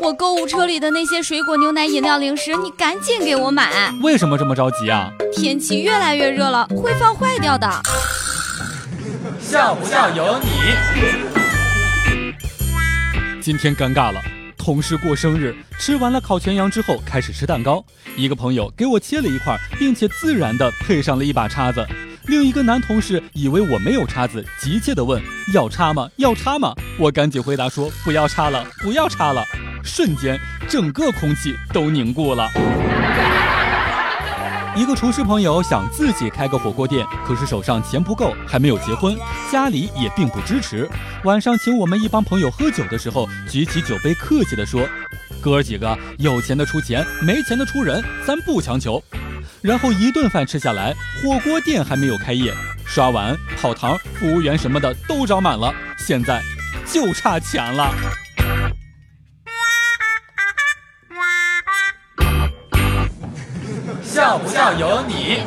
我购物车里的那些水果、牛奶、饮料、零食，你赶紧给我买。为什么这么着急啊？天气越来越热了，会放坏掉的。笑不笑由你。今天尴尬了，同事过生日，吃完了烤全羊之后，开始吃蛋糕。一个朋友给我切了一块，并且自然的配上了一把叉子。另一个男同事以为我没有叉子，急切地问：“要叉吗？要叉吗？”我赶紧回答说：“不要叉了，不要叉了。”瞬间，整个空气都凝固了。一个厨师朋友想自己开个火锅店，可是手上钱不够，还没有结婚，家里也并不支持。晚上请我们一帮朋友喝酒的时候，举起酒杯，客气地说：“哥儿几个，有钱的出钱，没钱的出人，咱不强求。”然后一顿饭吃下来，火锅店还没有开业，刷碗、跑堂、服务员什么的都招满了，现在就差钱了。笑不笑由你。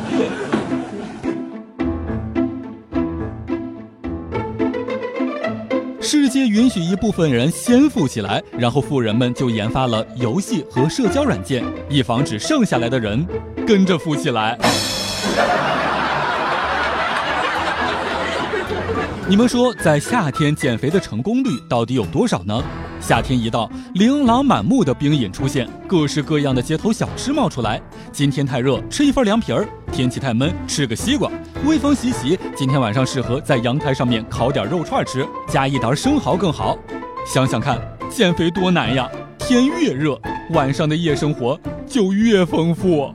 世界允许一部分人先富起来，然后富人们就研发了游戏和社交软件，以防止剩下来的人跟着富起来。你们说，在夏天减肥的成功率到底有多少呢？夏天一到，琳琅满目的冰饮出现，各式各样的街头小吃冒出来。今天太热，吃一份凉皮儿；天气太闷，吃个西瓜。微风习习，今天晚上适合在阳台上面烤点肉串吃，加一沓生蚝更好。想想看，减肥多难呀！天越热，晚上的夜生活就越丰富。